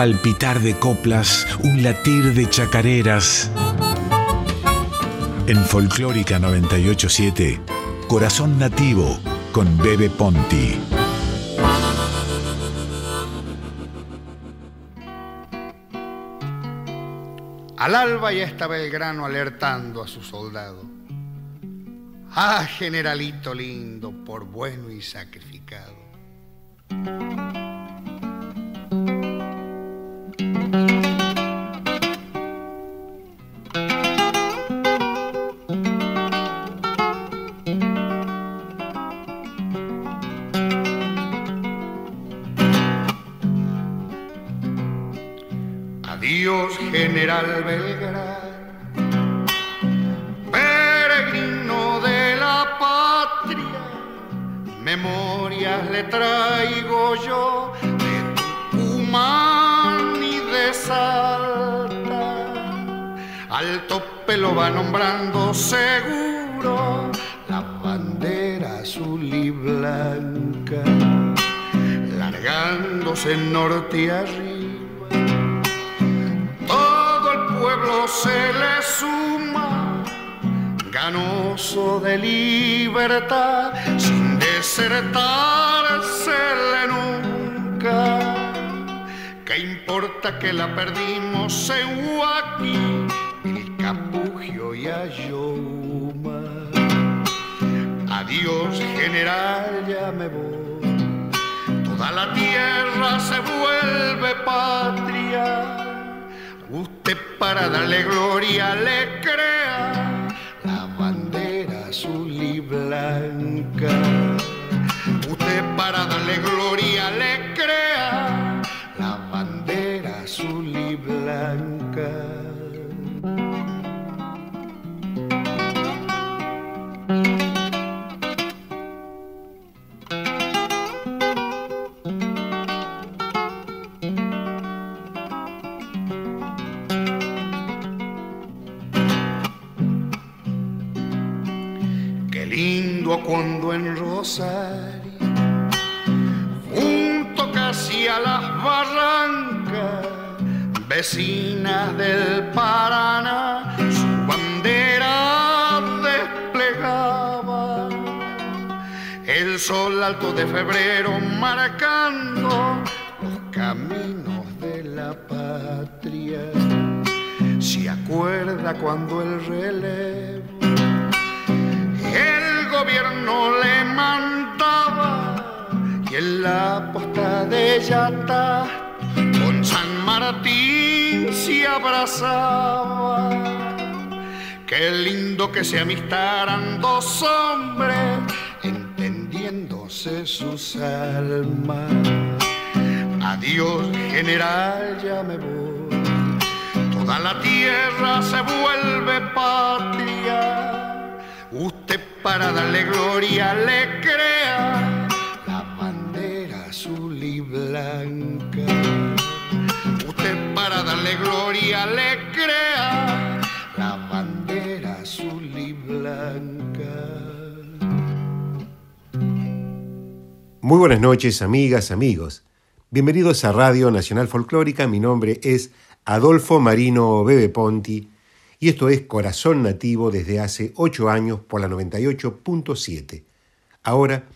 palpitar de coplas, un latir de chacareras. En Folclórica 987, Corazón Nativo con Bebe Ponti. Al alba ya estaba el grano alertando a su soldado. Ah, generalito lindo, por bueno y sacrificado. General Belgrano, peregrino de la patria, memorias le traigo yo de Tucumán y de Salta. Al tope lo va nombrando seguro la bandera azul y blanca, largándose norte arriba pueblo se le suma, ganoso de libertad, sin desertársele nunca. ¿Qué importa que la perdimos en Huaki, el Capugio y Ayoma? Adiós, general, ya me voy. Toda la tierra se vuelve patria Usted para darle gloria le crea la bandera azul y blanca. Usted para darle gloria le crea la bandera azul y blanca. Junto casi a las barrancas, vecinas del Paraná, su bandera desplegaba. El sol alto de febrero marcando los caminos de la patria. Se acuerda cuando el relevo el gobierno le mandaba y en la posta de Yata con San Martín se abrazaba. Qué lindo que se amistaran dos hombres entendiéndose sus almas. Adiós general, ya me voy. Toda la tierra se vuelve patria. Usted para darle gloria le crea la bandera azul y blanca. Usted para darle gloria le crea la bandera azul y blanca. Muy buenas noches, amigas, amigos. Bienvenidos a Radio Nacional Folclórica. Mi nombre es Adolfo Marino Bebe Ponti y esto es Corazón Nativo desde hace ocho años por la 98.7. Ahora,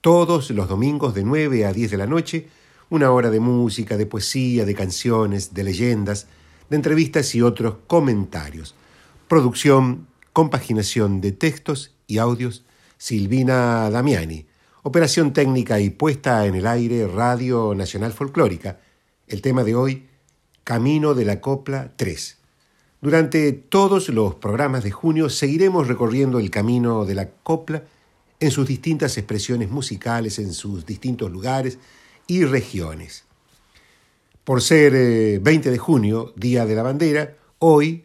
todos los domingos de 9 a 10 de la noche, una hora de música, de poesía, de canciones, de leyendas, de entrevistas y otros comentarios. Producción, compaginación de textos y audios, Silvina Damiani. Operación técnica y puesta en el aire, Radio Nacional Folclórica. El tema de hoy, Camino de la Copla 3. Durante todos los programas de junio seguiremos recorriendo el camino de la copla en sus distintas expresiones musicales, en sus distintos lugares y regiones. Por ser 20 de junio, Día de la Bandera, hoy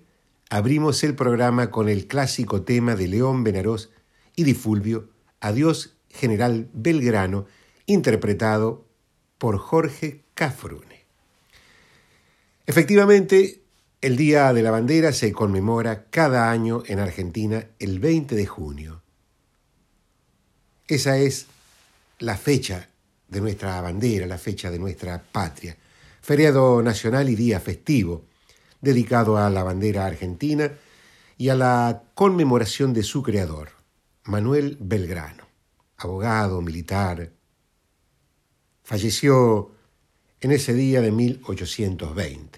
abrimos el programa con el clásico tema de León Benarós y Di Fulvio, Adiós General Belgrano, interpretado por Jorge Cafrune. Efectivamente, el Día de la Bandera se conmemora cada año en Argentina el 20 de junio. Esa es la fecha de nuestra bandera, la fecha de nuestra patria. feriado nacional y día festivo, dedicado a la bandera argentina y a la conmemoración de su creador, Manuel Belgrano, abogado, militar. Falleció en ese día de 1820.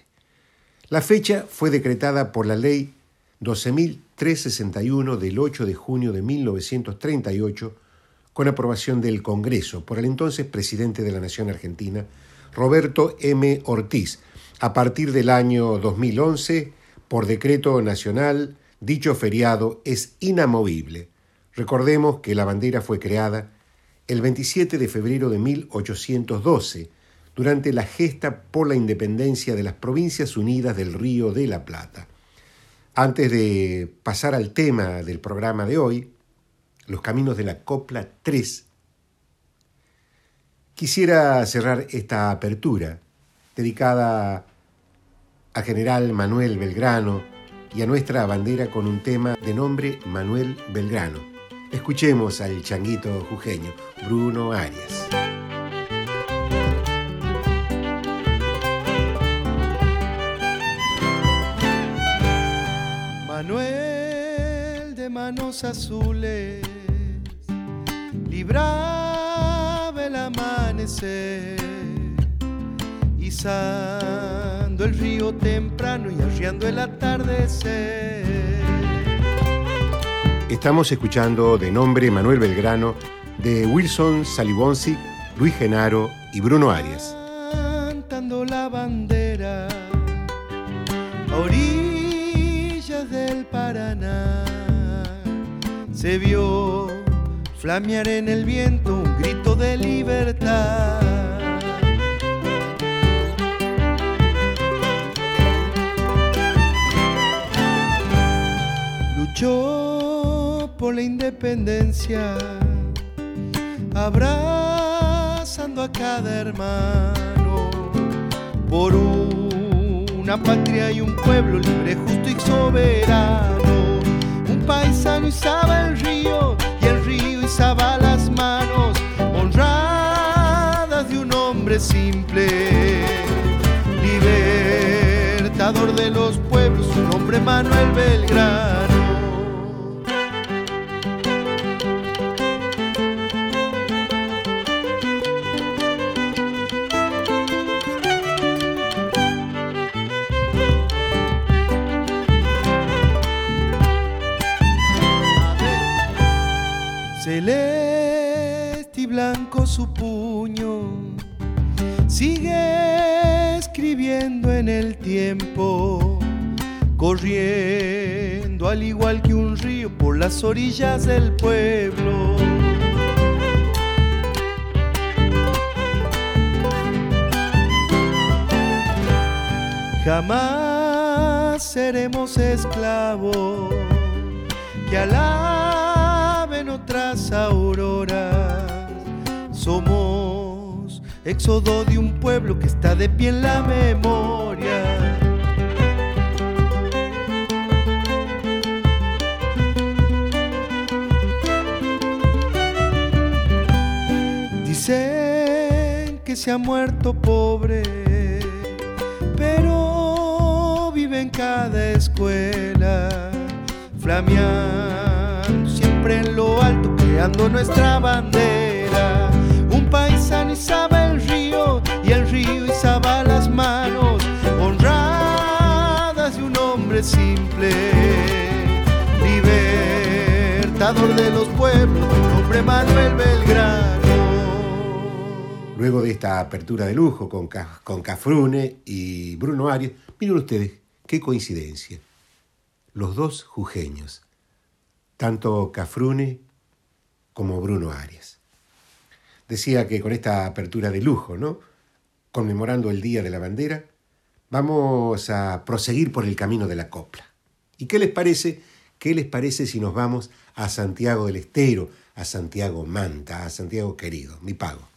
La fecha fue decretada por la ley 12.361 del 8 de junio de 1938 con aprobación del Congreso por el entonces presidente de la Nación Argentina, Roberto M. Ortiz. A partir del año 2011, por decreto nacional, dicho feriado es inamovible. Recordemos que la bandera fue creada el 27 de febrero de 1812, durante la gesta por la independencia de las Provincias Unidas del Río de la Plata. Antes de pasar al tema del programa de hoy, Los Caminos de la Copla 3, quisiera cerrar esta apertura dedicada a General Manuel Belgrano y a nuestra bandera con un tema de nombre Manuel Belgrano. Escuchemos al changuito jujeño, Bruno Arias. Azules, libraba el amanecer, izando el río temprano y arriando el atardecer. Estamos escuchando de nombre Manuel Belgrano de Wilson Salibonsi, Luis Genaro y Bruno Arias. Cantando la bandera a orillas se vio flamear en el viento un grito de libertad. Luchó por la independencia, abrazando a cada hermano por una patria y un pueblo libre, justo y soberano. Paisano izaba el río y el río izaba las manos honradas de un hombre simple, libertador de los pueblos, su nombre Manuel Belgrano. Sigue escribiendo en el tiempo, corriendo al igual que un río por las orillas del pueblo. Jamás seremos esclavos que alaben otras auroras. Éxodo de un pueblo que está de pie en la memoria. Dicen que se ha muerto pobre, pero vive en cada escuela, flameando siempre en lo alto, creando nuestra bandera. Río y izaba las manos honradas de un hombre simple, libertador de los pueblos, hombre Manuel Belgrano. Luego de esta apertura de lujo con, con Cafrune y Bruno Arias, miren ustedes, qué coincidencia. Los dos jujeños, tanto Cafrune como Bruno Arias. Decía que con esta apertura de lujo, ¿no? Conmemorando el Día de la Bandera, vamos a proseguir por el camino de la copla. ¿Y qué les parece? ¿Qué les parece si nos vamos a Santiago del Estero, a Santiago Manta, a Santiago querido, mi pago?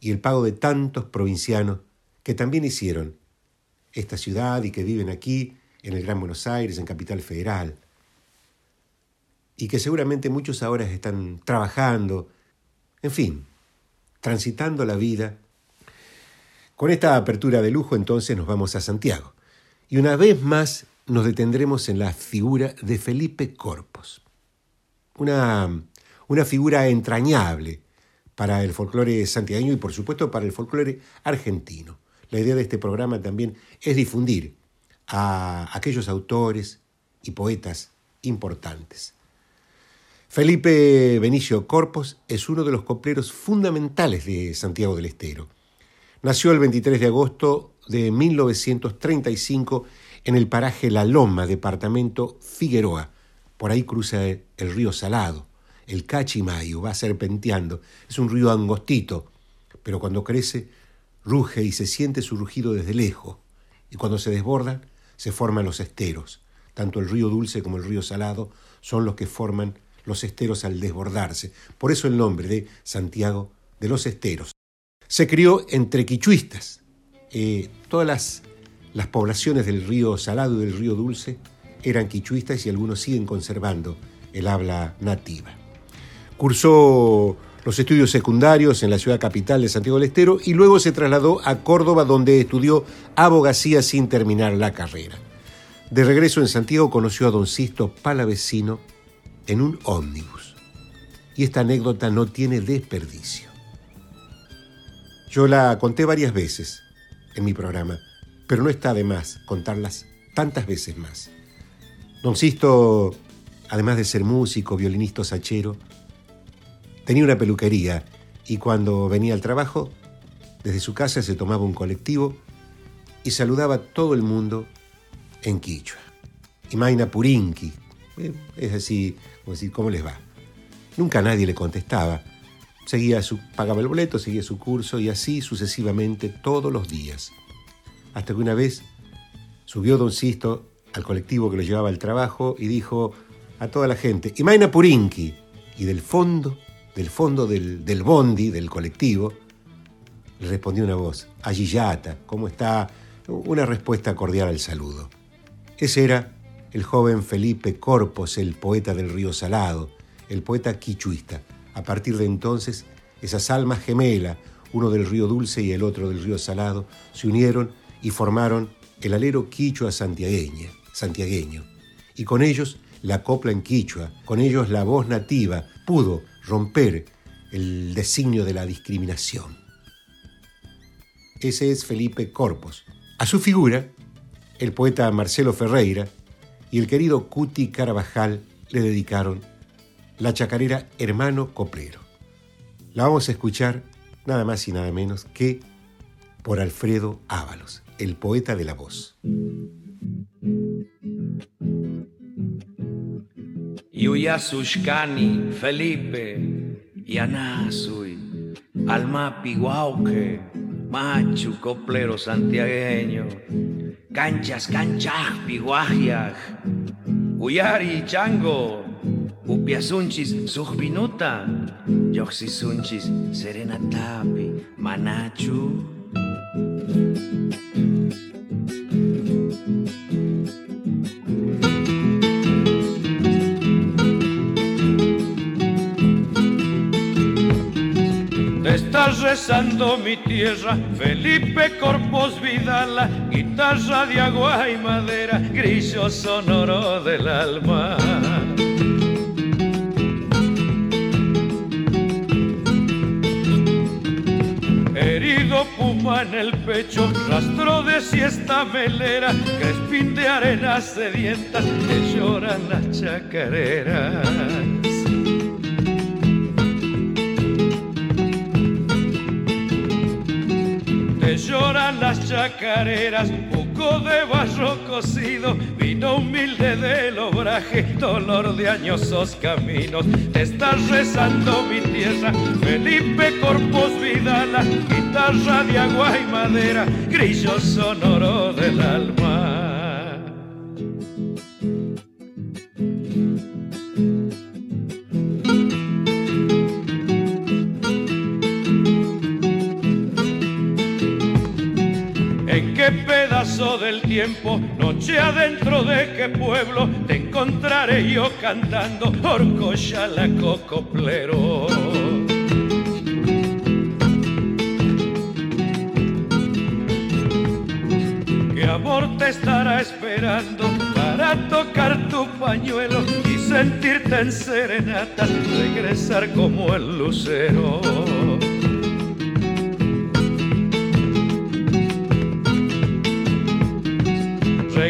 y el pago de tantos provincianos que también hicieron esta ciudad y que viven aquí, en el Gran Buenos Aires, en Capital Federal, y que seguramente muchos ahora están trabajando, en fin, transitando la vida Con esta apertura de lujo entonces nos vamos a Santiago. Y una vez más nos detendremos en la figura de Felipe Corpos. Una, una figura entrañable para el folclore santiagueño y por supuesto para el folclore argentino. La idea de este programa también es difundir a aquellos autores y poetas importantes. Felipe Benicio Corpos es uno de los copleros fundamentales de Santiago del Estero. Nació el 23 de agosto de 1935 en el paraje La Loma, departamento Figueroa. Por ahí cruza el río Salado, el Cachimayo, va serpenteando. Es un río angostito, pero cuando crece, ruge y se siente su rugido desde lejos. Y cuando se desbordan, se forman los esteros. Tanto el río Dulce como el río Salado son los que forman los esteros al desbordarse. Por eso el nombre de Santiago de los Esteros. Se crió entre quichuistas. Eh, todas las las poblaciones del río Salado y del río Dulce eran quichuistas y algunos siguen conservando el habla nativa. Cursó los estudios secundarios en la ciudad capital de Santiago del Estero y luego se trasladó a Córdoba donde estudió abogacía sin terminar la carrera. De regreso en Santiago conoció a don Sisto Palavecino en un ómnibus. Y esta anécdota no tiene desperdicio. Yo la conté varias veces en mi programa pero no está de más contarlas tantas veces más. Don Sisto, además de ser músico, violinista, sachero, tenía una peluquería y cuando venía al trabajo, desde su casa se tomaba un colectivo y saludaba a todo el mundo en quichua. Imaina Purinki, eh, es así, como decir, ¿cómo les va? Nunca nadie le contestaba. Seguía su, pagaba el boleto, seguía su curso y así sucesivamente todos los días hasta que una vez subió don Sisto al colectivo que lo llevaba al trabajo y dijo a toda la gente, Imaina Purinki, y del fondo, del fondo del, del bondi, del colectivo, le respondió una voz, Ayillata, ¿cómo está? Una respuesta cordial al saludo. Ese era el joven Felipe Corpos, el poeta del río Salado, el poeta quichuista. A partir de entonces, esas almas gemelas, uno del río Dulce y el otro del río Salado, se unieron y formaron el alero quichua santiagueña, santiagueño. Y con ellos la copla en quichua, con ellos la voz nativa pudo romper el designio de la discriminación. Ese es Felipe Corpos. A su figura, el poeta Marcelo Ferreira y el querido Cuti Carabajal le dedicaron la chacarera Hermano Coplero. La vamos a escuchar nada más y nada menos que por Alfredo Ábalos el poeta de la voz. Yuyasushkani, Felipe, Yanasui, Almapi, Guauque, Machu, Coplero santiagueño, Canchas, Canchas, Piguajiaj, Uyari, Chango, Upiasunchis, Sujbinuta, Yoxisunchis, Serenatapi, Manachu, Estás rezando mi tierra, Felipe Corpos Vidala, guitarra de agua y madera, grillo sonoro del alma. Puma en el pecho, rastro de siesta melera, crespín de arenas sedientas que lloran las chacareras. Chacareras, de barro cocido, vino humilde del obraje, dolor de añosos caminos. Te estás rezando mi tierra, Felipe Corpus Vidala, guitarra de agua y madera, grillo sonoro del alma. pedazo del tiempo, noche adentro de qué pueblo, te encontraré yo cantando, orcocha la cocoplero. ¿Qué amor te estará esperando para tocar tu pañuelo y sentirte en serenata regresar como el lucero?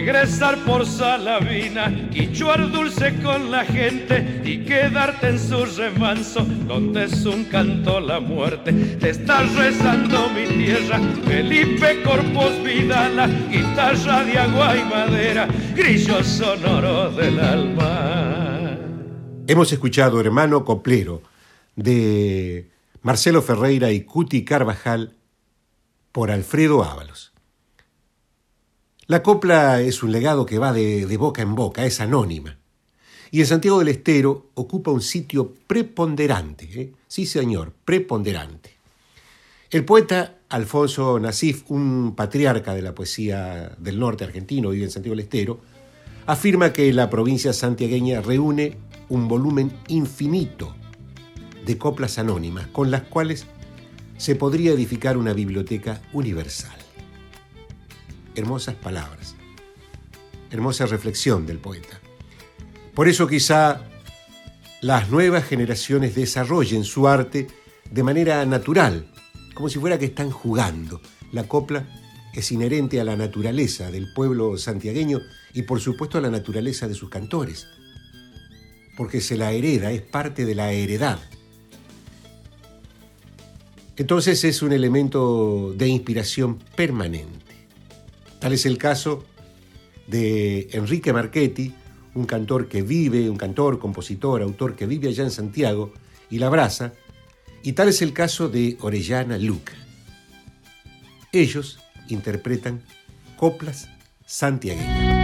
Regresar por Salavina y chuar dulce con la gente y quedarte en su remanso donde es un canto la muerte. Te estás rezando mi tierra, Felipe Corpus Vidala, guitarra de agua y madera, grillo sonoro del alma. Hemos escuchado Hermano Coplero de Marcelo Ferreira y Cuti Carvajal por Alfredo Ábalos. La copla es un legado que va de, boca en boca, es anónima. Y en Santiago del Estero ocupa un sitio preponderante, ¿eh? sí señor, preponderante. El poeta Alfonso Nasif, un patriarca de la poesía del norte argentino, vive en Santiago del Estero, afirma que la provincia santiagueña reúne un volumen infinito de coplas anónimas con las cuales se podría edificar una biblioteca universal hermosas palabras, hermosa reflexión del poeta. Por eso quizá las nuevas generaciones desarrollen su arte de manera natural, como si fuera que están jugando. La copla es inherente a la naturaleza del pueblo santiagueño y por supuesto a la naturaleza de sus cantores, porque se la hereda, es parte de la heredad. Entonces es un elemento de inspiración permanente. Tal es el caso de Enrique Marchetti, un cantor que vive, un cantor, compositor, autor que vive allá en Santiago y la abraza, y tal es el caso de Orellana Luca. Ellos interpretan coplas santiagueñas.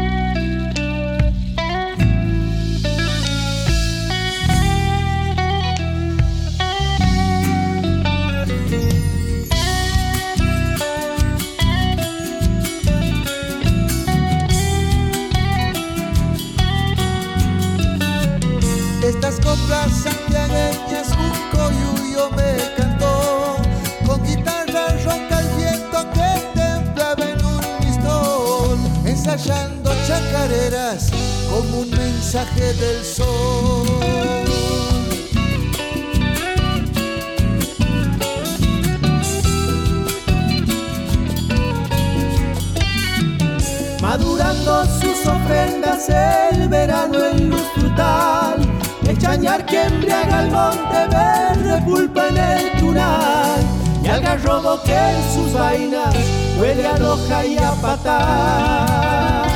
Embriaga el monte verde pulpa en el tunal y al garrobo que en sus vainas huele a loja y a patar.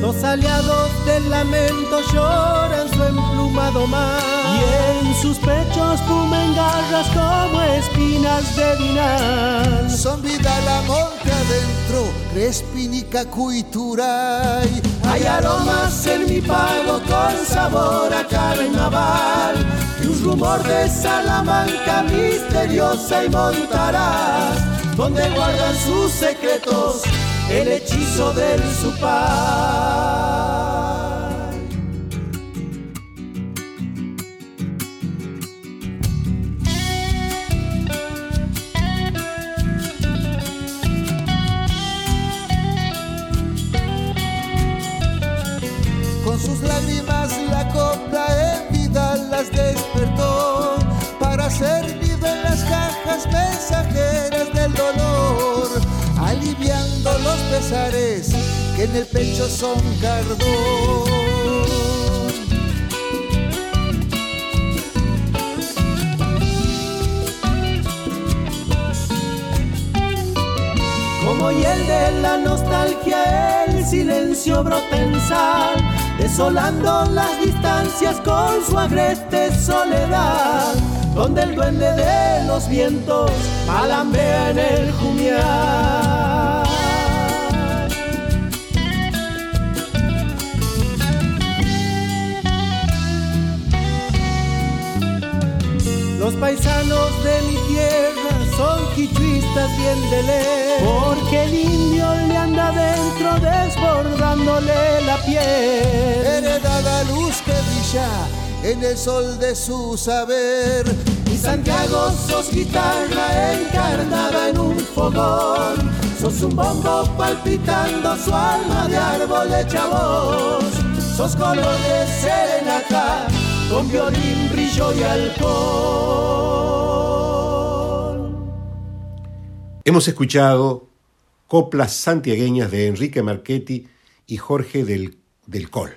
Los aliados del lamento lloran su emplumado mar y en sus pechos pumen garras como espinas de vinal. Son vida la monte adentro, crespinica cuituray. Hay aromas en mi pago con sabor a carnaval y un rumor de Salamanca misteriosa y montarás donde guardan sus secretos el hechizo del supar. Que en el pecho son cardón. Como hiel de la nostalgia, el silencio brota sal, desolando las distancias con su agreste soledad donde el duende de los vientos alambea en el jumiar. Porque el indio le anda dentro desbordándole la piel. Heredada luz que brilla en el sol de su saber. Y Santiago sos guitarra encarnada en un fogón, sos un bombo palpitando su alma de árbol de chavos, sos color de serenata con violín, brillo y alcohol. Hemos escuchado coplas santiagueñas de Enrique Marchetti y Jorge del, del Col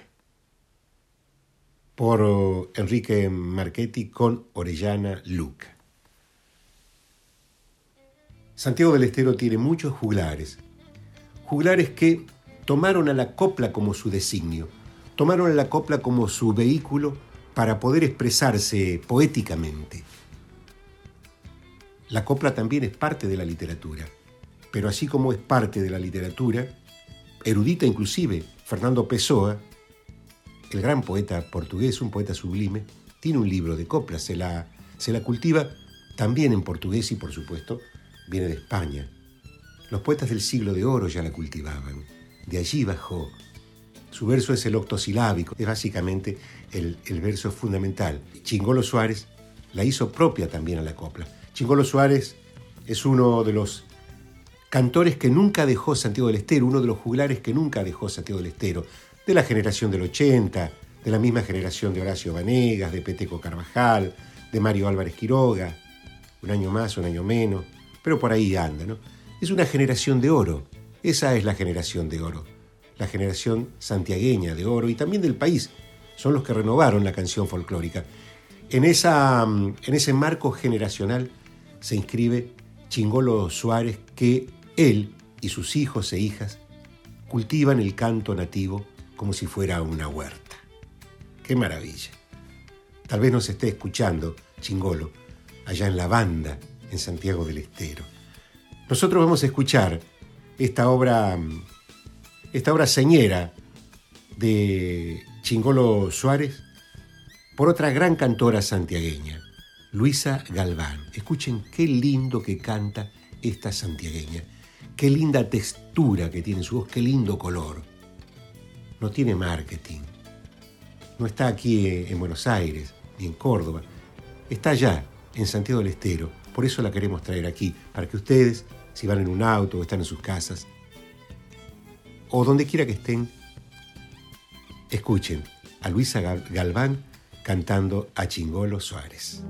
por Enrique Marchetti con Orellana Luca. Santiago del Estero tiene muchos juglares, juglares que tomaron a la copla como su designio, tomaron a la copla como su vehículo para poder expresarse poéticamente. La copla también es parte de la literatura, pero así como es parte de la literatura, erudita inclusive, Fernando Pessoa, el gran poeta portugués, un poeta sublime, tiene un libro de coplas, se la, se la cultiva también en portugués y por supuesto viene de España. Los poetas del siglo de oro ya la cultivaban, de allí bajó. Su verso es el octosilábico, es básicamente el, el verso fundamental. Chingolo Suárez la hizo propia también a la copla. Chingolo Suárez es uno de los cantores que nunca dejó Santiago del Estero, uno de los juglares que nunca dejó Santiago del Estero de la generación del 80, de la misma generación de Horacio Vanegas, de Peteco Carvajal, de Mario Álvarez Quiroga, un año más, un año menos, pero por ahí anda, ¿no? Es una generación de oro, esa es la generación de oro, la generación santiagueña de oro y también del país, son los que renovaron la canción folclórica. En, esa, en ese marco generacional se inscribe Chingolo Suárez, que él y sus hijos e hijas cultivan el canto nativo como si fuera una huerta. ¡Qué maravilla! Tal vez nos esté escuchando Chingolo, allá en la banda, en Santiago del Estero. Nosotros vamos a escuchar esta obra, esta obra señera de Chingolo Suárez por otra gran cantora santiagueña, Luisa Galván. Escuchen qué lindo que canta esta santiagueña, qué linda textura que tiene su voz, qué lindo color no tiene marketing. No está aquí en Buenos Aires ni en Córdoba. Está allá, en Santiago del Estero. Por eso la queremos traer aquí, para que ustedes, si van en un auto o están en sus casas, o donde quiera que estén, escuchen a Luisa Galván cantando a Chingolo Suárez.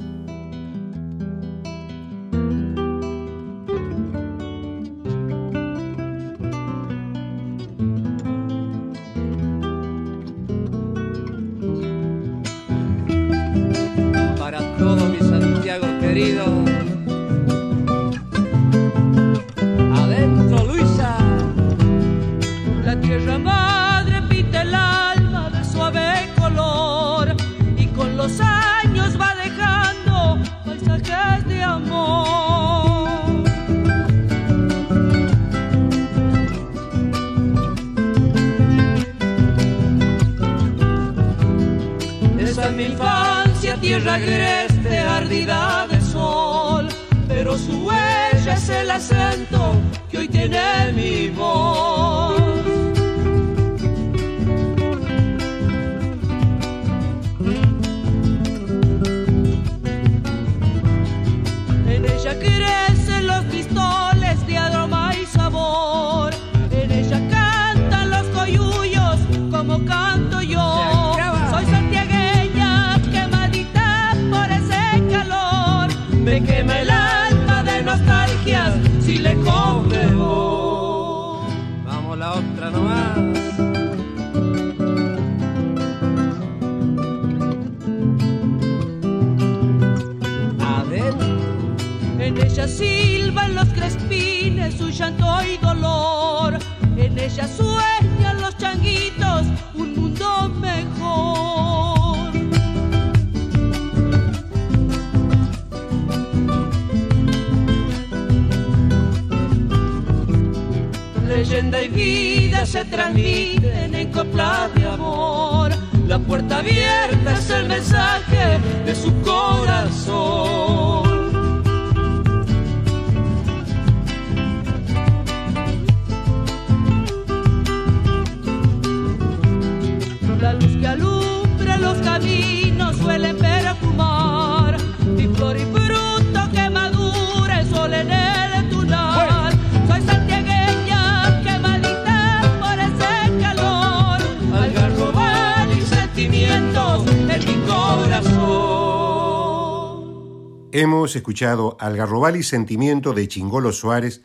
Hemos escuchado Algarrobal y Sentimiento de Chingolo Suárez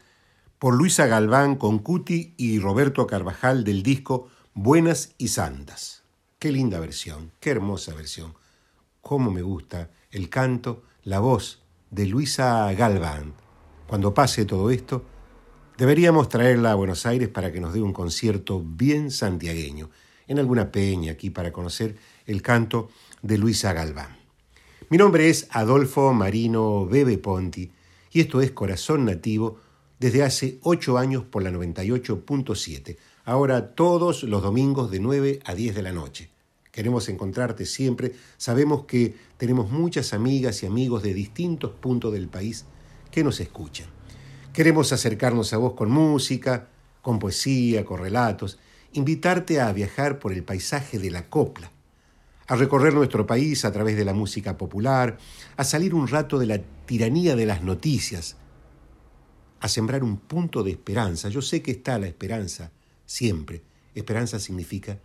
por Luisa Galván con Cuti y Roberto Carvajal del disco Buenas y Santas. Qué linda versión, qué hermosa versión. Cómo me gusta el canto, la voz de Luisa Galván. Cuando pase todo esto, deberíamos traerla a Buenos Aires para que nos dé un concierto bien santiagueño, en alguna peña aquí para conocer el canto de Luisa Galván. Mi nombre es Adolfo Marino Bebe Ponti y esto es Corazón Nativo desde hace ocho años por la 98.7. Ahora todos los domingos de 9 a 10 de la noche. Queremos encontrarte siempre. Sabemos que tenemos muchas amigas y amigos de distintos puntos del país que nos escuchan. Queremos acercarnos a vos con música, con poesía, con relatos, invitarte a viajar por el paisaje de la copla a recorrer nuestro país a través de la música popular, a salir un rato de la tiranía de las noticias, a sembrar un punto de esperanza. Yo sé que está la esperanza siempre. Esperanza significa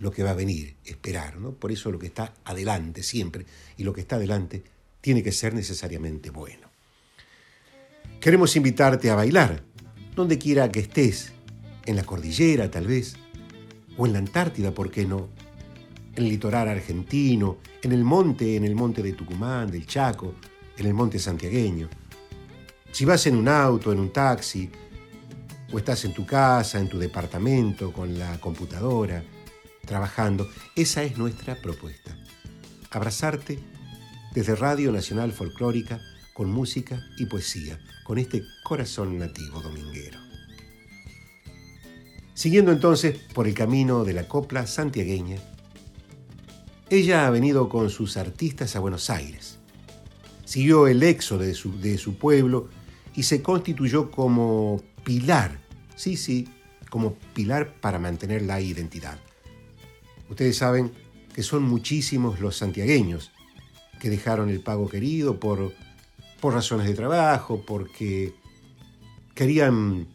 lo que va a venir, esperar, ¿no? Por eso lo que está adelante siempre y lo que está adelante tiene que ser necesariamente bueno. Queremos invitarte a bailar, donde quiera que estés, en la cordillera tal vez, o en la Antártida, ¿por qué no? En el litoral argentino, en el monte, en el monte de Tucumán, del Chaco, en el monte santiagueño. Si vas en un auto, en un taxi, o estás en tu casa, en tu departamento, con la computadora, trabajando, esa es nuestra propuesta. Abrazarte desde Radio Nacional Folclórica con música y poesía, con este corazón nativo dominguero. Siguiendo entonces por el camino de la copla santiagueña, ella ha venido con sus artistas a Buenos Aires. Siguió el éxodo de su, pueblo y se constituyó como pilar, sí, sí, como pilar para mantener la identidad. Ustedes saben que son muchísimos los santiagueños que dejaron el pago querido por, por razones de trabajo, porque querían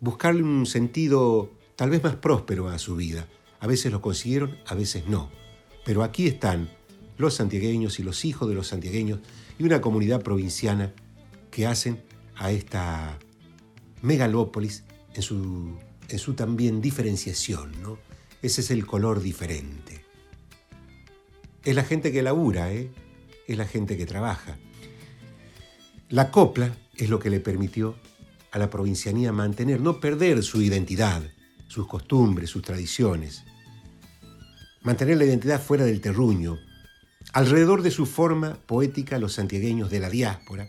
buscarle un sentido tal vez más próspero a su vida. A veces lo consiguieron, a veces no. Pero aquí están los santiagueños y los hijos de los santiagueños y una comunidad provinciana que hacen a esta megalópolis en su, en su también diferenciación. ¿no? Ese es el color diferente. Es la gente que labura, ¿eh? es la gente que trabaja. La copla es lo que le permitió a la provincianía mantener, no perder su identidad, sus costumbres, sus tradiciones mantener la identidad fuera del terruño. Alrededor de su forma poética, los santiagueños de la diáspora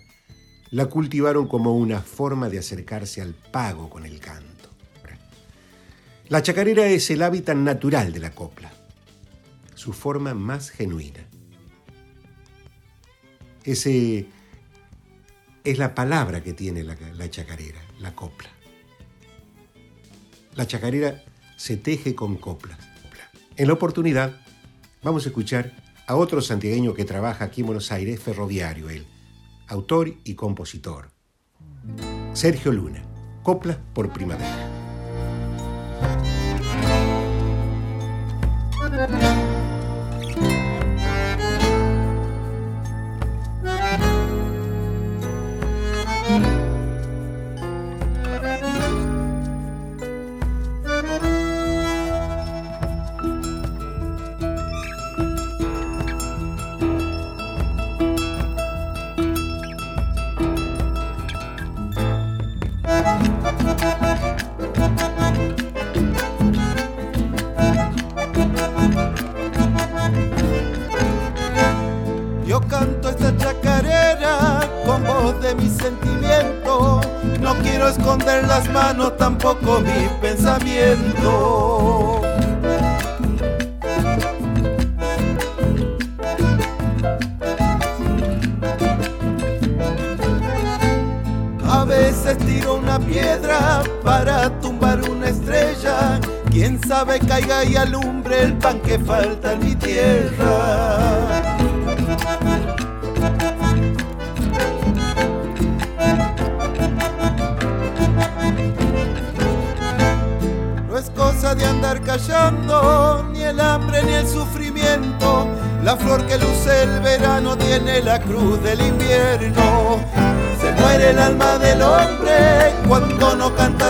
la cultivaron como una forma de acercarse al pago con el canto. La chacarera es el hábitat natural de la copla, su forma más genuina. Ese es la palabra que tiene la, la chacarera, la copla. La chacarera se teje con coplas en la oportunidad, vamos a escuchar a otro santiagueño que trabaja aquí en Buenos Aires, ferroviario él, autor y compositor. Sergio Luna, Copla por Primavera.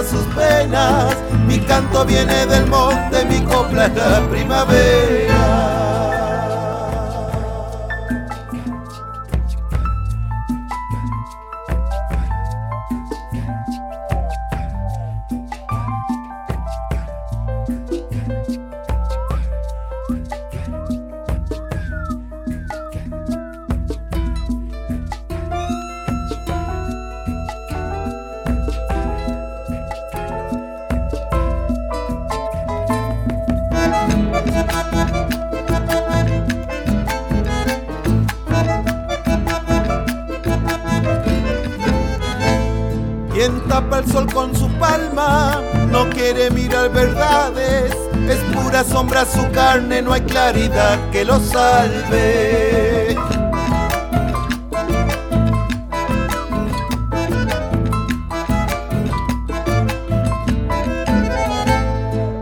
Sus penas. Mi canto viene del monte, mi copla es la primavera. Pura sombra su carne, no hay claridad que lo salve.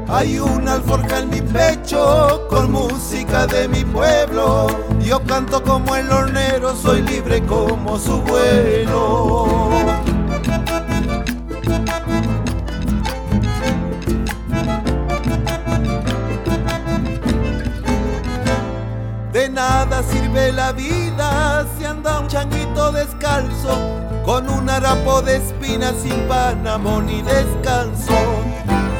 Hay una alforja en mi pecho con música de mi pueblo. Yo canto como el hornero, soy libre como su vuelo. De espinas sin panamón ni descanso.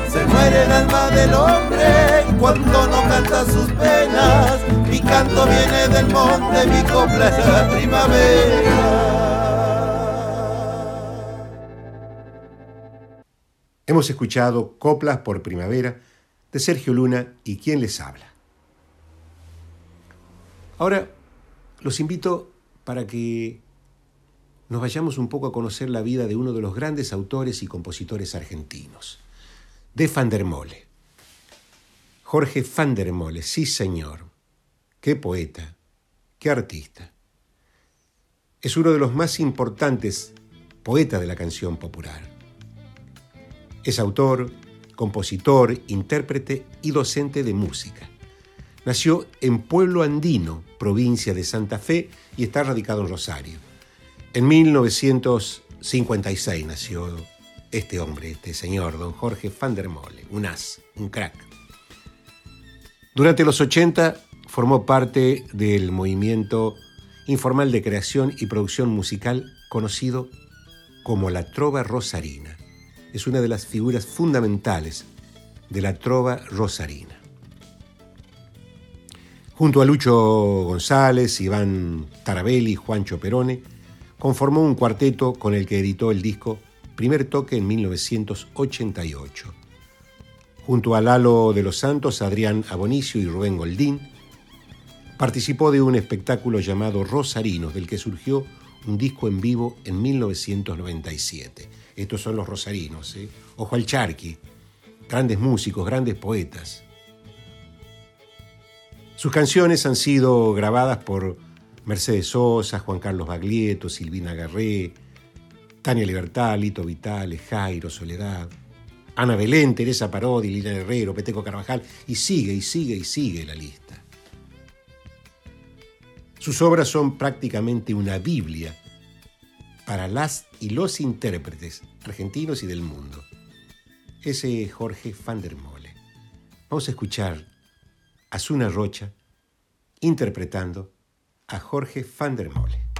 Se muere el alma del hombre cuando no canta sus penas. Mi canto viene del monte, mi copla es la primavera. Hemos escuchado Coplas por Primavera de Sergio Luna y quien les habla. Ahora, los invito para que nos vayamos un poco a conocer la vida de uno de los grandes autores y compositores argentinos, de Van der Mole. Jorge Van der Mole, sí señor. Qué poeta, qué artista. Es uno de los más importantes poetas de la canción popular. Es autor, compositor, intérprete y docente de música. Nació en Pueblo Andino, provincia de Santa Fe, y está radicado en Rosario. En 1956 nació este hombre, este señor, don Jorge van der Mole, un as, un crack. Durante los 80 formó parte del movimiento informal de creación y producción musical conocido como la Trova Rosarina. Es una de las figuras fundamentales de la Trova Rosarina. Junto a Lucho González, Iván Tarabelli Juancho Perone, conformó un cuarteto con el que editó el disco Primer Toque en 1988. Junto a Lalo de los Santos, Adrián Abonicio y Rubén Goldín, participó de un espectáculo llamado Rosarinos, del que surgió un disco en vivo en 1997. Estos son los Rosarinos, ¿eh? Ojo al Charqui, grandes músicos, grandes poetas. Sus canciones han sido grabadas por Mercedes Sosa, Juan Carlos Baglietto, Silvina Garré, Tania Libertad, Lito Vitale, Jairo, Soledad, Ana Belén, Teresa Parodi, Lina Herrero, Peteco Carvajal, y sigue y sigue y sigue la lista. Sus obras son prácticamente una Biblia para las y los intérpretes argentinos y del mundo. Ese es Jorge van der Mole. Vamos a escuchar Azuna Rocha interpretando a Jorge van.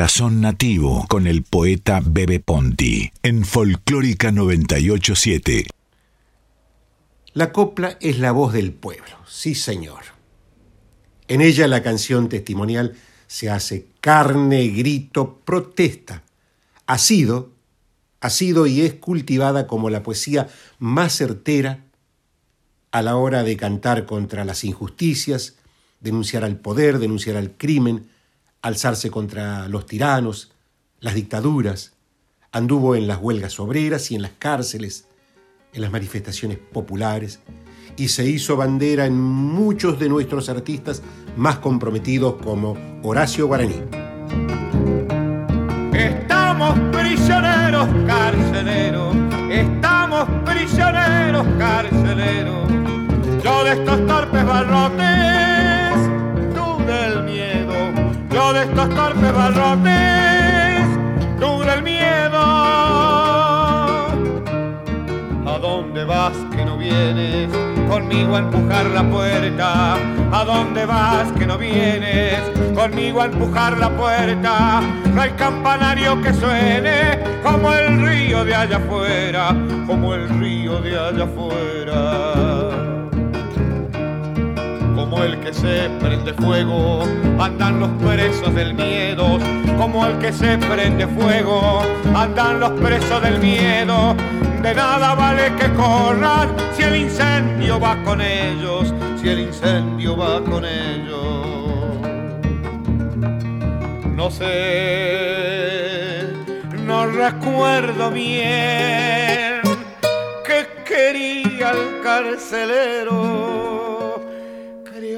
Corazón Nativo con el poeta Bebe Ponti en Folclórica 987. La copla es la voz del pueblo, sí señor. En ella la canción testimonial se hace carne, grito, protesta. Ha sido, ha sido y es cultivada como la poesía más certera a la hora de cantar contra las injusticias, denunciar al poder, denunciar al crimen, alzarse contra los tiranos, las dictaduras. Anduvo en las huelgas obreras y en las cárceles, en las manifestaciones populares, y se hizo bandera en muchos de nuestros artistas más comprometidos como Horacio Guaraní. Estamos prisioneros, carceleros, estamos prisioneros, carceleros. Yo de estos torpes barrotes, De estos torpes barrotes, tú del miedo. ¿A dónde vas que no vienes? Conmigo a empujar la puerta. ¿A dónde vas que no vienes? Conmigo a empujar la puerta. No hay campanario que suene como el río de allá afuera, como el río de allá afuera como el que se prende fuego, andan los presos del miedo, como el que se prende fuego, andan los presos del miedo, de nada vale que corran si el incendio va con ellos, si el incendio va con ellos. No sé, no recuerdo bien qué quería el carcelero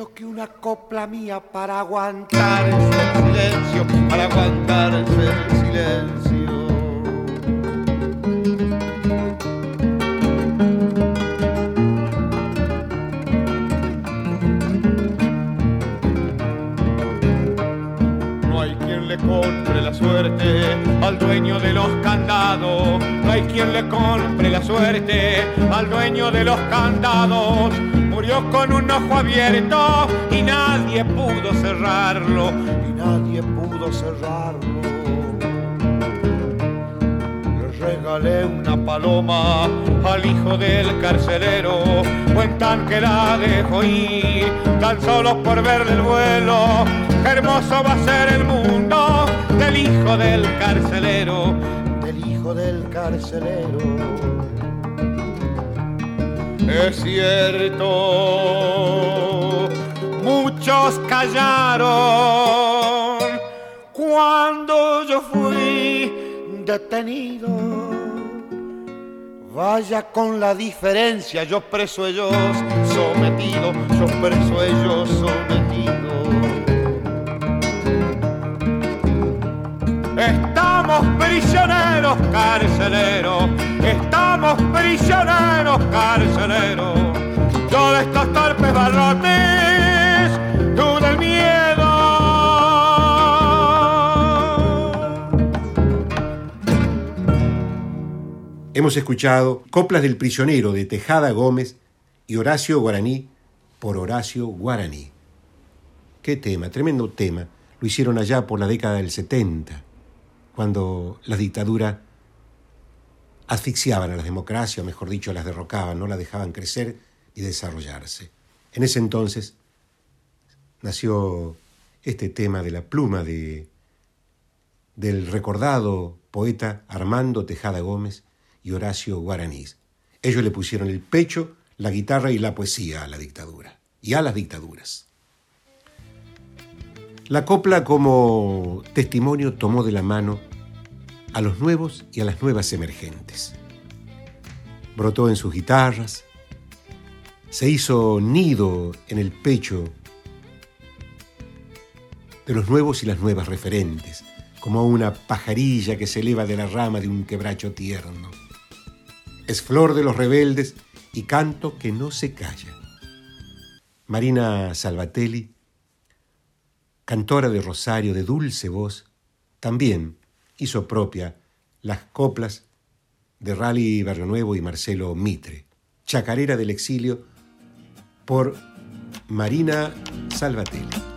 que una copla mía para aguantar el silencio, para aguantar el silencio. No hay quien le compre la suerte al dueño de los candados. No hay quien le compre la suerte al dueño de los candados murió con un ojo abierto y nadie pudo cerrarlo, y nadie pudo cerrarlo. Le regalé una paloma al hijo del carcelero, cuentan que la dejó ir, tan solo por ver el vuelo. Hermoso va a ser el mundo del hijo del carcelero, del hijo del carcelero es cierto, muchos callaron cuando yo fui detenido. Vaya con la diferencia, yo preso ellos sometido, yo preso ellos sometido. Estamos prisioneros, carceleros, estamos prisioneros, carceleros. Yo estos torpes barrotes, tú del miedo. Hemos escuchado Coplas del Prisionero de Tejada Gómez y Horacio Guaraní por Horacio Guaraní. Qué tema, tremendo tema. Lo hicieron allá por la década del 70 cuando la dictadura asfixiaban a las democracias, o mejor dicho, las derrocaban, no la dejaban crecer y desarrollarse. En ese entonces nació este tema de la pluma de, del recordado poeta Armando Tejada Gómez y Horacio Guaranís. Ellos le pusieron el pecho, la guitarra y la poesía a la dictadura y a las dictaduras. La copla como testimonio tomó de la mano a los nuevos y a las nuevas emergentes. Brotó en sus guitarras, se hizo nido en el pecho de los nuevos y las nuevas referentes, como una pajarilla que se eleva de la rama de un quebracho tierno. Es flor de los rebeldes y canto que no se calla. Marina Salvatelli cantora de Rosario de dulce voz, también hizo propia las coplas de Rally Barrio Nuevo y Marcelo Mitre, Chacarera del Exilio, por Marina Salvatelli.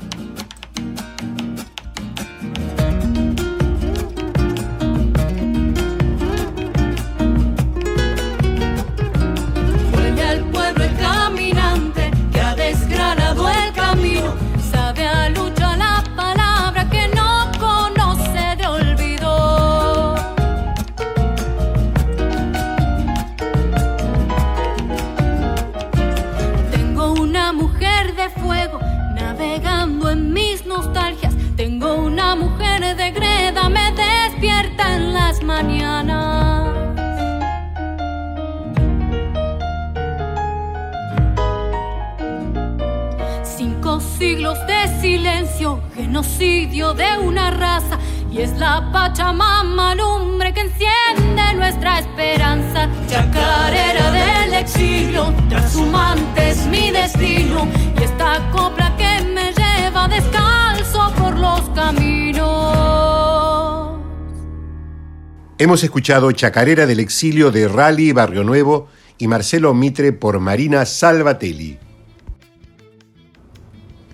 Genocidio de una raza. Y es la Pachamama lumbre que enciende nuestra esperanza. Chacarera del exilio, trashumante es mi destino. Y esta copla que me lleva descalzo por los caminos. Hemos escuchado Chacarera del exilio de Rally Barrio Nuevo y Marcelo Mitre por Marina Salvatelli.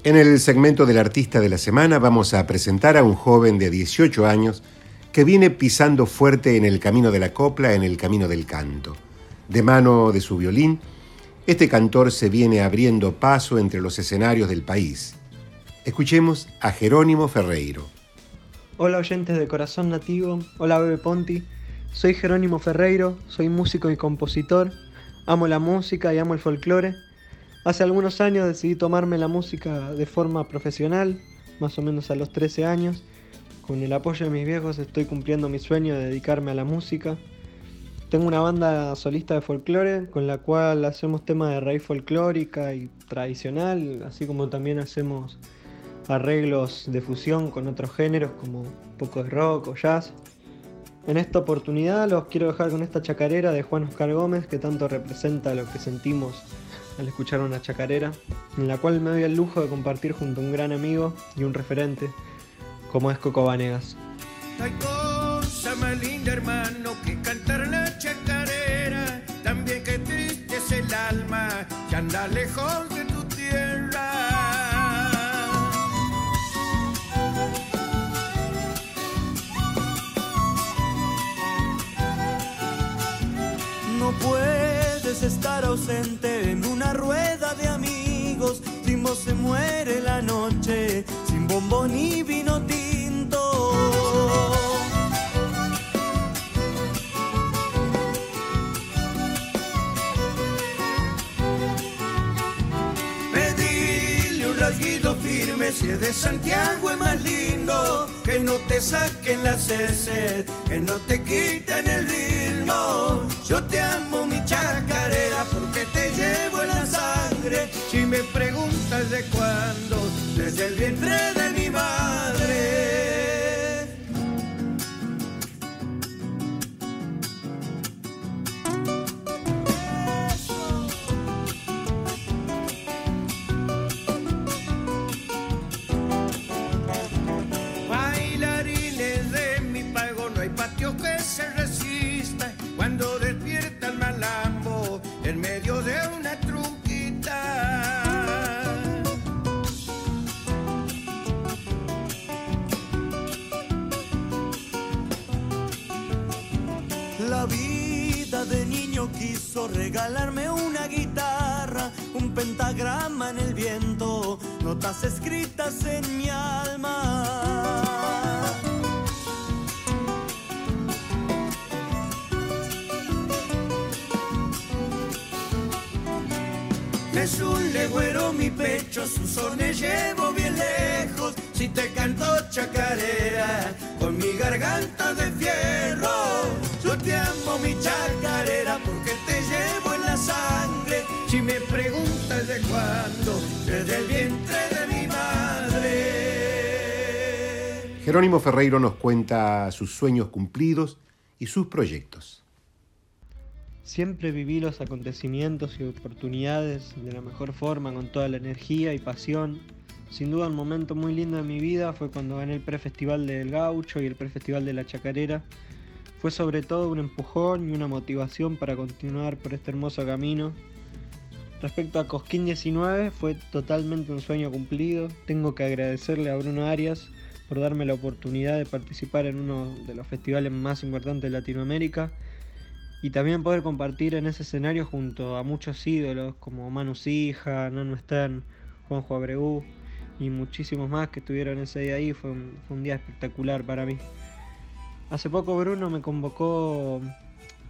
En el segmento del artista de la semana vamos a presentar a un joven de 18 años que viene pisando fuerte en el camino de la copla, en el camino del canto. De mano de su violín, este cantor se viene abriendo paso entre los escenarios del país. Escuchemos a Jerónimo Ferreiro. Hola oyentes de Corazón Nativo, hola Bebe Ponti, soy Jerónimo Ferreiro, soy músico y compositor, amo la música y amo el folclore. Hace algunos años decidí tomarme la música de forma profesional, más o menos a los 13 años. Con el apoyo de mis viejos estoy cumpliendo mi sueño de dedicarme a la música. Tengo una banda solista de folclore con la cual hacemos temas de raíz folclórica y tradicional, así como también hacemos arreglos de fusión con otros géneros como un poco de rock o jazz. En esta oportunidad los quiero dejar con esta chacarera de Juan Oscar Gómez que tanto representa lo que sentimos al escuchar una chacarera, en la cual me doy el lujo de compartir junto a un gran amigo y un referente como es Coco Vanegas. Hay cosa más linda, hermano, que cantar la chacarera. También que triste es el alma que anda lejos estar ausente en una rueda de amigos. Vos se muere la noche, sin bombón ni vino tinto. Pedile un rasguido firme si es de Santiago es más lindo. Que no te saquen las heces, que no te quiten el ritmo. Yo te amo me preguntas de cuándo, desde el vientre de mi madre. Escritas en mi alma. Es un legüero mi pecho, sus sones Jerónimo Ferreiro nos cuenta sus sueños cumplidos y sus proyectos. Siempre viví los acontecimientos y oportunidades de la mejor forma, con toda la energía y pasión. Sin duda un momento muy lindo de mi vida fue cuando gané el prefestival del Gaucho y el prefestival de la Chacarera. Fue sobre todo un empujón y una motivación para continuar por este hermoso camino. Respecto a Cosquín 19, fue totalmente un sueño cumplido. Tengo que agradecerle a Bruno Arias por darme la oportunidad de participar en uno de los festivales más importantes de Latinoamérica y también poder compartir en ese escenario junto a muchos ídolos como Manu Sija, Nano Stern, Juanjo Abreu y muchísimos más que estuvieron ese día ahí. Fue un, fue un día espectacular para mí. Hace poco Bruno me convocó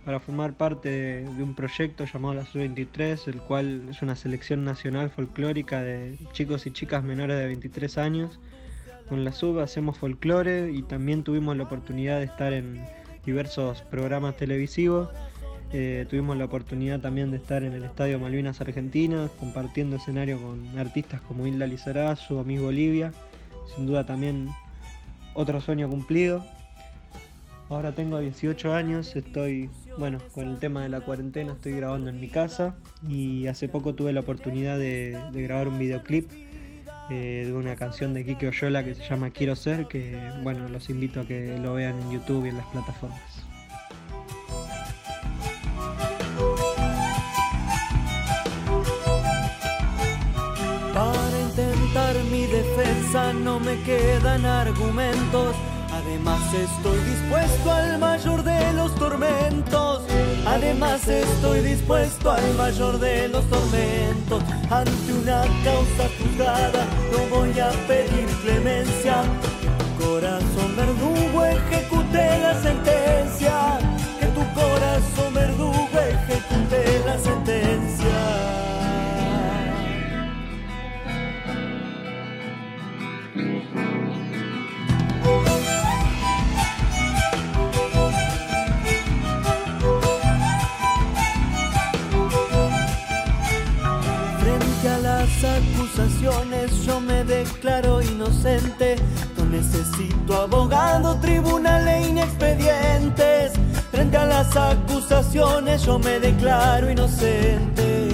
para formar parte de, un proyecto llamado la Sub-23, el cual es una selección nacional folclórica de chicos y chicas menores de 23 años. Con la Sub hacemos folclore y también tuvimos la oportunidad de estar en diversos programas televisivos. Eh, tuvimos la oportunidad también de estar en el Estadio Malvinas Argentina, compartiendo escenario con artistas como Hilda Lizarazu, amigo Olivia. Sin duda también otro sueño cumplido. Ahora tengo 18 años, estoy, bueno, con el tema de la cuarentena estoy grabando en mi casa y hace poco tuve la oportunidad de, grabar un videoclip eh, de una canción de Kike Oyola que se llama Quiero Ser, que bueno, los invito a que lo vean en YouTube y en las plataformas. Para intentar mi defensa no me quedan argumentos Además estoy dispuesto al mayor de los tormentos. Además estoy dispuesto al mayor de los tormentos. Ante una causa juzgada no voy a pedir clemencia. corazón verdugo ejecute la sentencia. Que tu corazón verdugo ejecute la sentencia. Yo me declaro inocente. No necesito abogado, tribunal e inexpedientes. Frente a las acusaciones yo me declaro inocente.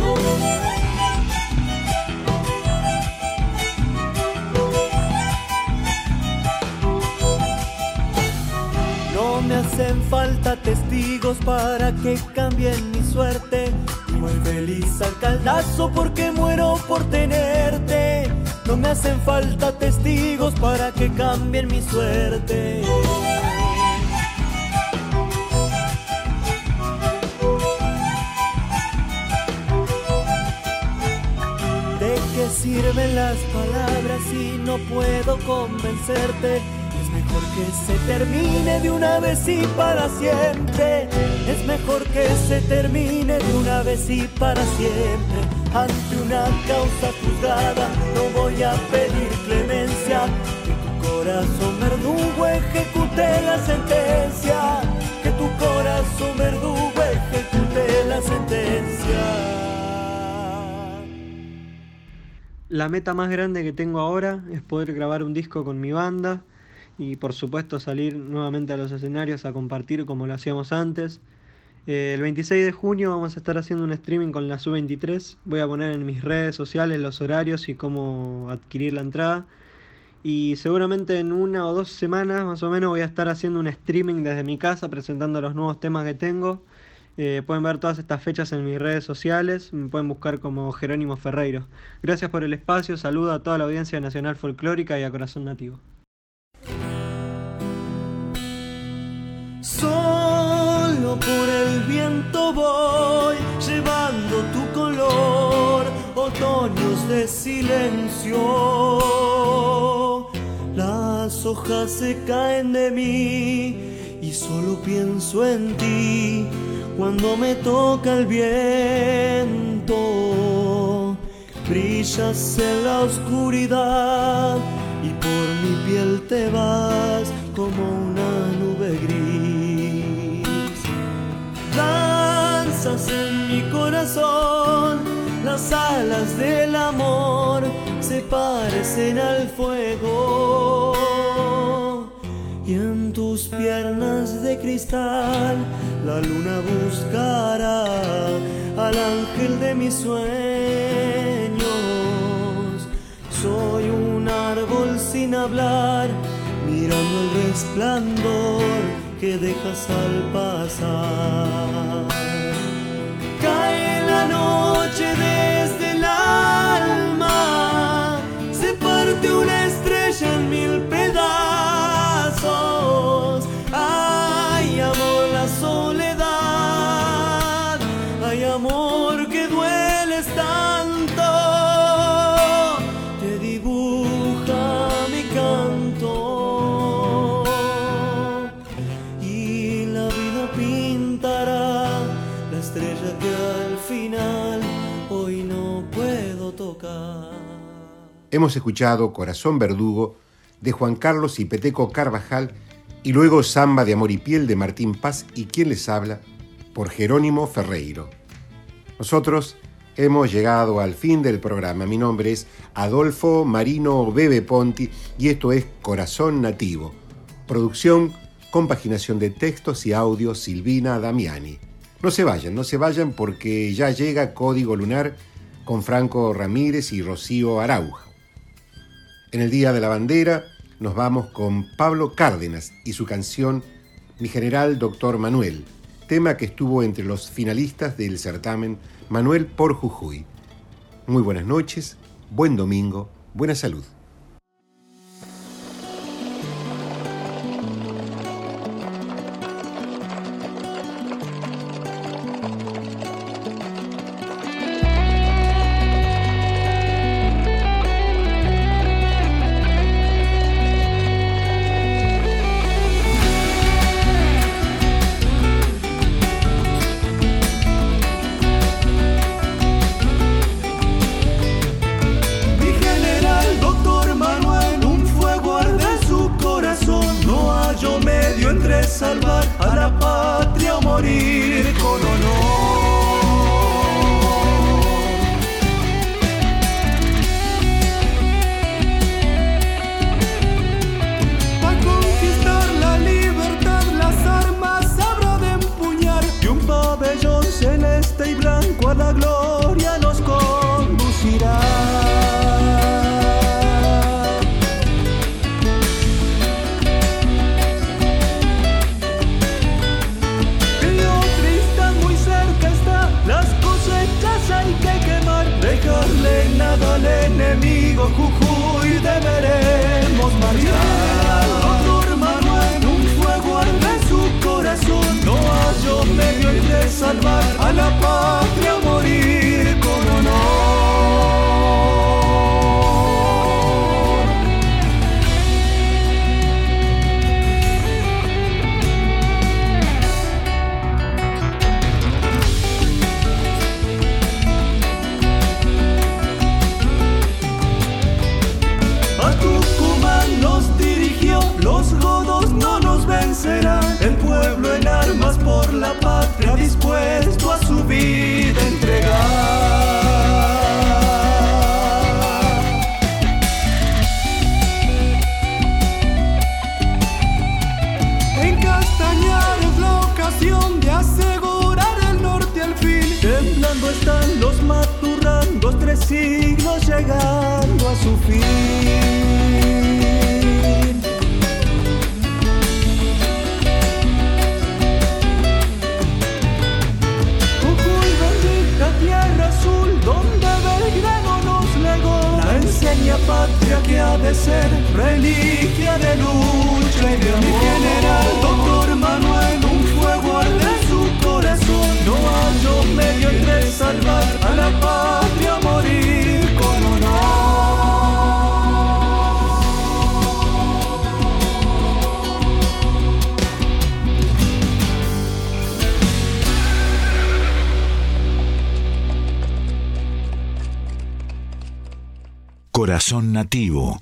No me hacen falta testigos para que cambien mi suerte. Muy feliz alcaldazo porque muero por tenerte. No me hacen falta testigos para que cambien mi suerte. ¿De qué sirven las palabras si no puedo convencerte? Que se termine de una vez y para siempre. Es mejor que se termine de una vez y para siempre. Ante una causa juzgada no voy a pedir clemencia. Que tu corazón verdugo ejecute la sentencia. Que tu corazón verdugo ejecute la sentencia. La meta más grande que tengo ahora es poder grabar un disco con mi banda y por supuesto salir nuevamente a los escenarios a compartir como lo hacíamos antes. Eh, el 26 de junio vamos a estar haciendo un streaming con la Sub-23. Voy a poner en mis redes sociales los horarios y cómo adquirir la entrada. Y seguramente en una o dos semanas más o menos voy a estar haciendo un streaming desde mi casa presentando los nuevos temas que tengo. Eh, pueden ver todas estas fechas en mis redes sociales, me pueden buscar como Jerónimo Ferreiro. Gracias por el espacio, saludo a toda la audiencia nacional folclórica y a Corazón Nativo. Solo por el viento voy llevando tu color, otoños de silencio. Las hojas se caen de mí y solo pienso en ti cuando me toca el viento. Brillas en la oscuridad y por mi piel te vas como una En mi corazón, las alas del amor se parecen al fuego. Y en tus piernas de cristal la luna buscará al ángel de mis sueños. Soy un árbol sin hablar mirando el resplandor que dejas al pasar. Hemos escuchado Corazón Verdugo de Juan Carlos y Peteco Carvajal y luego Samba de Amor y Piel de Martín Paz y quien les habla por Jerónimo Ferreiro. Nosotros hemos llegado al fin del programa. Mi nombre es Adolfo Marino Bebe Ponti y esto es Corazón Nativo. Producción, compaginación de textos y audios Silvina Damiani. No se vayan, no se vayan porque ya llega Código Lunar con Franco Ramírez y Rocío Arauja. En el Día de la Bandera nos vamos con Pablo Cárdenas y su canción Mi General Doctor Manuel, tema que estuvo entre los finalistas del certamen Manuel por Jujuy. Muy buenas noches, buen domingo, buena salud. A la gloria nos conducirá. Río Tristán muy cerca está, las cosechas hay que quemar, dejarle nada al enemigo, Jujuy deberemos marchar. Doctor Manuel, un fuego arde su corazón, no hallo medio entre salvar a la patria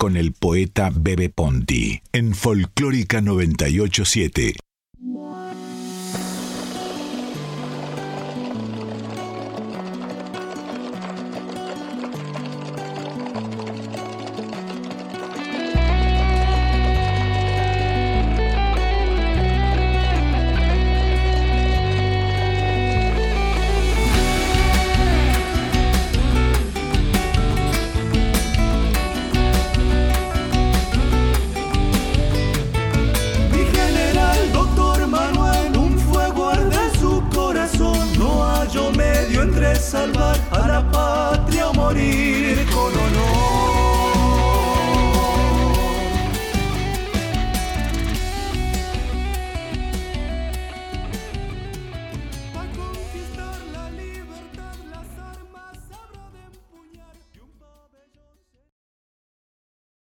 con el poeta Bebe Ponti en Folclórica 987.